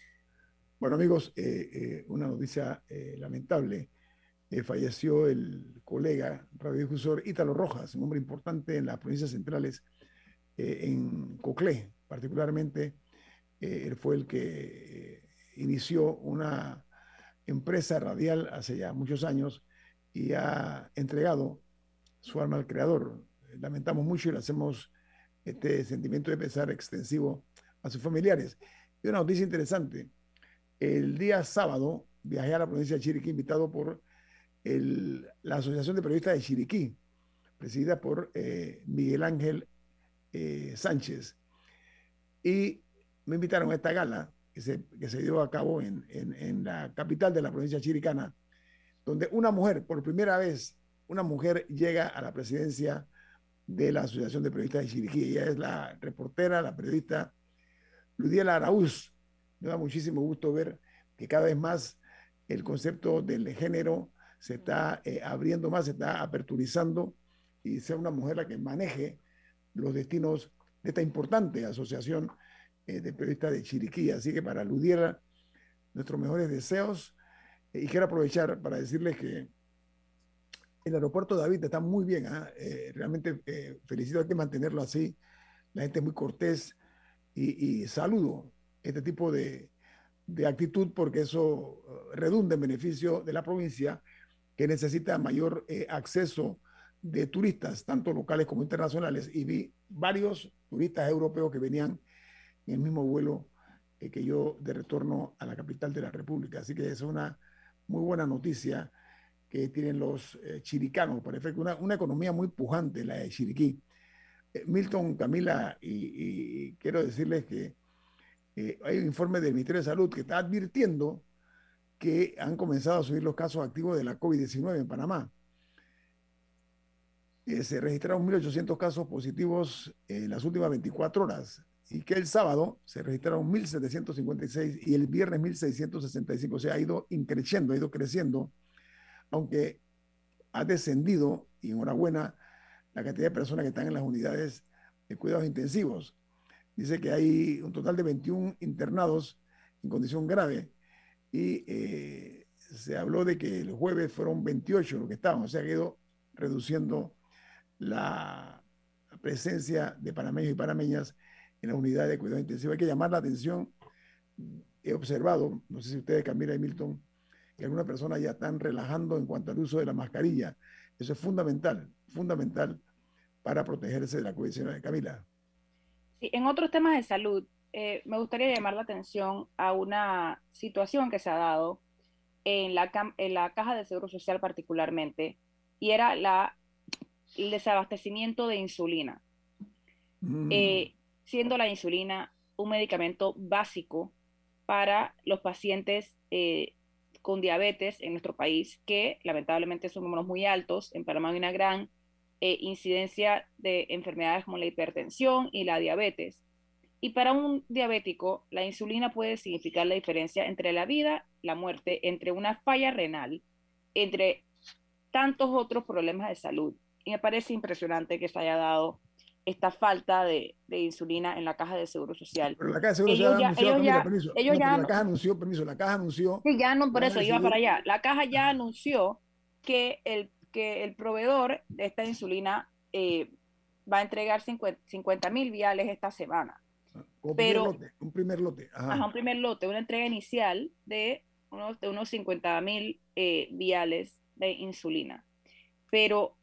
Bueno, amigos, eh, eh, una noticia eh, lamentable. falleció el colega radiodifusor Ítalo Rojas, un hombre importante en las provincias centrales, en Coclé, particularmente. él fue el que inició una empresa radial hace ya muchos años y ha entregado su alma al creador, lamentamos mucho y le hacemos este sentimiento de pesar extensivo a sus familiares. Y una noticia interesante. El día sábado viajé a la provincia de Chiriquí invitado por la Asociación de Periodistas de Chiriquí, presidida por eh, Miguel Ángel eh, Sánchez. Y me invitaron a esta gala que se, que dio a cabo en, en, en la capital de la provincia chiricana, donde una mujer, por primera vez, una mujer llega a la presidencia de la Asociación de Periodistas de Chiriquí. Ella es la reportera, la periodista Ludiela Araúz. Me da muchísimo gusto ver que cada vez más el concepto del género se está eh, abriendo más, se está aperturizando y sea una mujer la que maneje los destinos de esta importante asociación eh, de periodistas de Chiriquí. Así que para Ludiela, nuestros mejores deseos. y quiero aprovechar para decirles que el aeropuerto David está muy bien. ¿ah? Eh, realmente eh, felicito, hay que mantenerlo así. La gente es muy cortés y, saludo este tipo de, de, actitud porque eso eh, redunda en beneficio de la provincia que necesita mayor acceso de turistas, tanto locales como internacionales. Y vi varios turistas europeos que venían en el mismo vuelo que yo de retorno a la capital de la República. Así que es una muy buena noticia que tienen los eh, chiricanos, por ejemplo, una, una, economía muy pujante, la de Chiriquí. Eh, Milton, Camila, y, quiero decirles que eh, hay un informe del Ministerio de Salud que está advirtiendo que han comenzado a subir los casos activos de la COVID-19 en Panamá. se registraron 1.800 casos positivos en las últimas 24 horas y que el sábado se registraron 1.756 y el viernes 1.665. O sea, ha ido increciendo, ha ido creciendo aunque ha descendido, y enhorabuena, la cantidad de personas que están en las unidades de cuidados intensivos. Dice que hay un total de 21 internados en condición grave y eh, se habló de que el jueves fueron 28 los que estaban, o sea, ha ido reduciendo la presencia de panameños y panameñas en la unidad de cuidados intensivos. Hay que llamar la atención. He observado, no sé si ustedes, Camila y Milton, que algunas personas ya están relajando en cuanto al uso de la mascarilla. Eso es fundamental, fundamental para protegerse de la COVID-19. Camila. Sí, en otros temas de salud, eh, me gustaría llamar la atención a una situación que se ha dado en la, en la caja de seguro social particularmente, y era la, el desabastecimiento de insulina. Mm. Eh, siendo la insulina un medicamento básico para los pacientes eh, con diabetes en nuestro país, que lamentablemente son números muy altos. En Panamá hay una gran eh, incidencia de enfermedades como la hipertensión y la diabetes. Y para un diabético, la insulina puede significar la diferencia entre la vida, la muerte, entre una falla renal, entre tantos otros problemas de salud. Y me parece impresionante que se haya dado esta falta de, insulina en la caja de seguro social. Pero la caja de seguro social anunció, ya, permiso. la caja anunció, permiso, la caja anunció. Sí, ya no, por eso iba para allá. La caja ya anunció que el, que el proveedor de esta insulina eh, va a entregar 50 mil viales esta semana. Un Pero, primer lote, un primer lote. Ajá. un primer lote, una entrega inicial de unos, de unos 50 mil eh, viales de insulina. Pero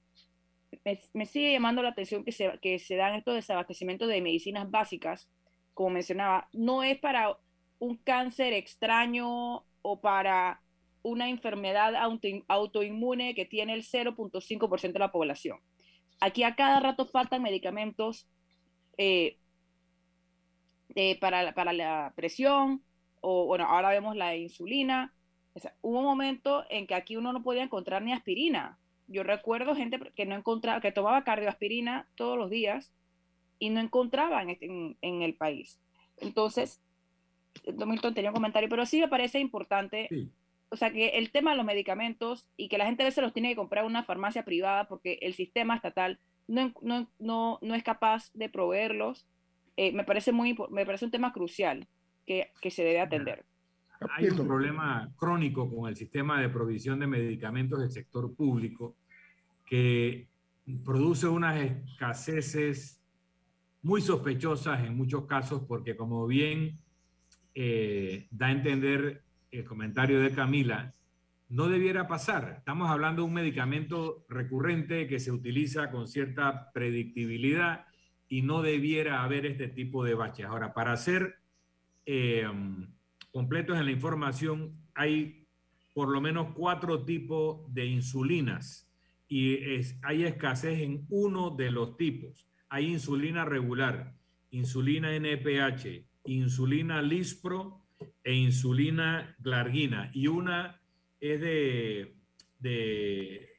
me, sigue llamando la atención que se, que se dan estos desabastecimientos de medicinas básicas, como mencionaba, no es para un cáncer extraño o para una enfermedad autoinmune que tiene el 0.5% de la población. Aquí a cada rato faltan medicamentos eh, eh, para, para, la presión, o bueno, ahora vemos la insulina. hubo un momento en que aquí uno no podía encontrar ni aspirina yo recuerdo gente que no encontraba, que tomaba cardioaspirina todos los días y no encontraba en, en, el país. Entonces, Milton tenía un comentario, pero sí me parece importante, o sea, que el tema de los medicamentos y que la gente a veces los tiene que comprar en una farmacia privada porque el sistema estatal no, no, no, no es capaz de proveerlos, eh, me, parece muy, me parece un tema crucial que, que se debe atender. Hay un problema crónico con el sistema de provisión de medicamentos del sector público que produce unas escaseces muy sospechosas en muchos casos porque como bien eh, da a entender el comentario de Camila, no debiera pasar. Estamos hablando de un medicamento recurrente que se utiliza con cierta predictibilidad y no debiera haber este tipo de baches. Ahora, para hacer eh, completos en la información, hay por lo menos cuatro tipos de insulinas y hay escasez en uno de los tipos. Hay insulina regular, insulina NPH, insulina Lispro e insulina Glargina. Y una es de, de,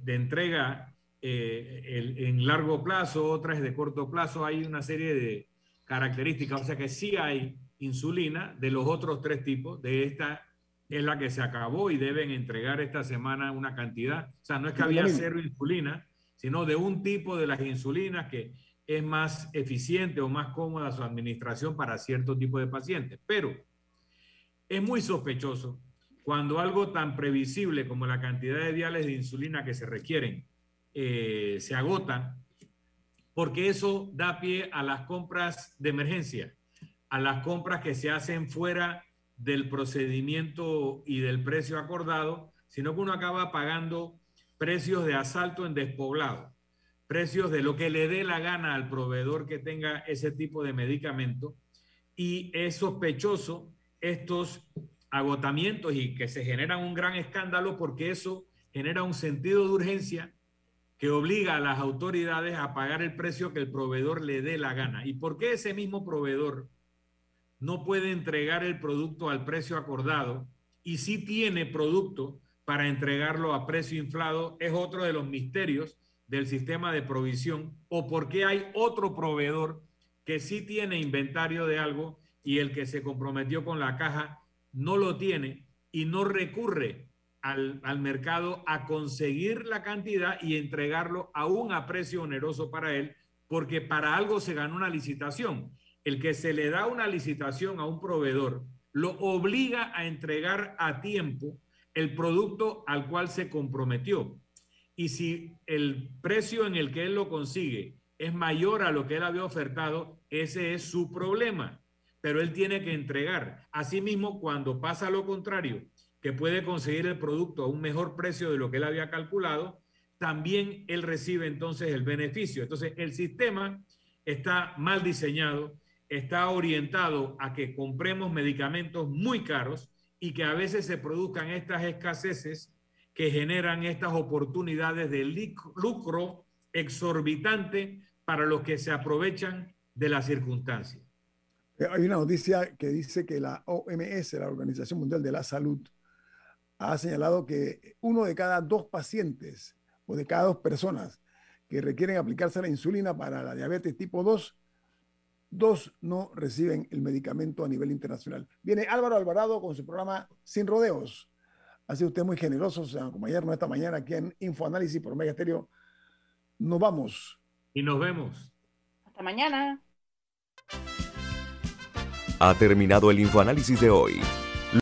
de entrega eh, en largo plazo, otra es de corto plazo. Hay una serie de características, o sea que sí hay insulina de los otros tres tipos, de esta es la que se acabó y deben entregar esta semana una cantidad, o sea, no es que había cero insulina, sino de un tipo de las insulinas que es más eficiente o más cómoda su administración para cierto tipo de pacientes. Pero es muy sospechoso cuando algo tan previsible como la cantidad de viales de insulina que se requieren eh, se agota, porque eso da pie a las compras de emergencia, a las compras que se hacen fuera del procedimiento y del precio acordado, sino que uno acaba pagando precios de asalto en despoblado, precios de lo que le dé la gana al proveedor que tenga ese tipo de medicamento, y es sospechoso estos agotamientos y que se generan un gran escándalo porque eso genera un sentido de urgencia que obliga a las autoridades a pagar el precio que el proveedor le dé la gana. ¿Y por qué ese mismo proveedor no puede entregar el producto al precio acordado y si tiene producto para entregarlo a precio inflado? Es otro de los misterios del sistema de provisión o por qué hay otro proveedor que sí tiene inventario de algo y el que se comprometió con la caja no lo tiene y no recurre al, mercado a conseguir la cantidad y entregarlo aún a precio oneroso para él, porque para algo se ganó una licitación. El que se le da una licitación a un proveedor lo obliga a entregar a tiempo el producto al cual se comprometió. Y si el precio en el que él lo consigue es mayor a lo que él había ofertado, ese es su problema pero él tiene que entregar. Asimismo, cuando pasa lo contrario, que puede conseguir el producto a un mejor precio de lo que él había calculado, también él recibe entonces el beneficio. Entonces, el sistema está mal diseñado, está orientado a que compremos medicamentos muy caros y que a veces se produzcan estas escaseces que generan estas oportunidades de lucro exorbitante para los que se aprovechan de las circunstancias. Eh, hay una noticia que dice que la OMS, la Organización Mundial de la Salud, ha señalado que uno de cada dos pacientes o de cada dos personas que requieren aplicarse la insulina para la diabetes tipo 2, dos no reciben el medicamento a nivel internacional. Viene Álvaro Alvarado con su programa Sin Rodeos. Ha sido usted muy generoso, como ayer, no esta mañana, aquí en Infoanálisis por Mega Estéreo. Nos vamos. Y nos vemos. Hasta mañana. Ha terminado el infoanálisis de hoy.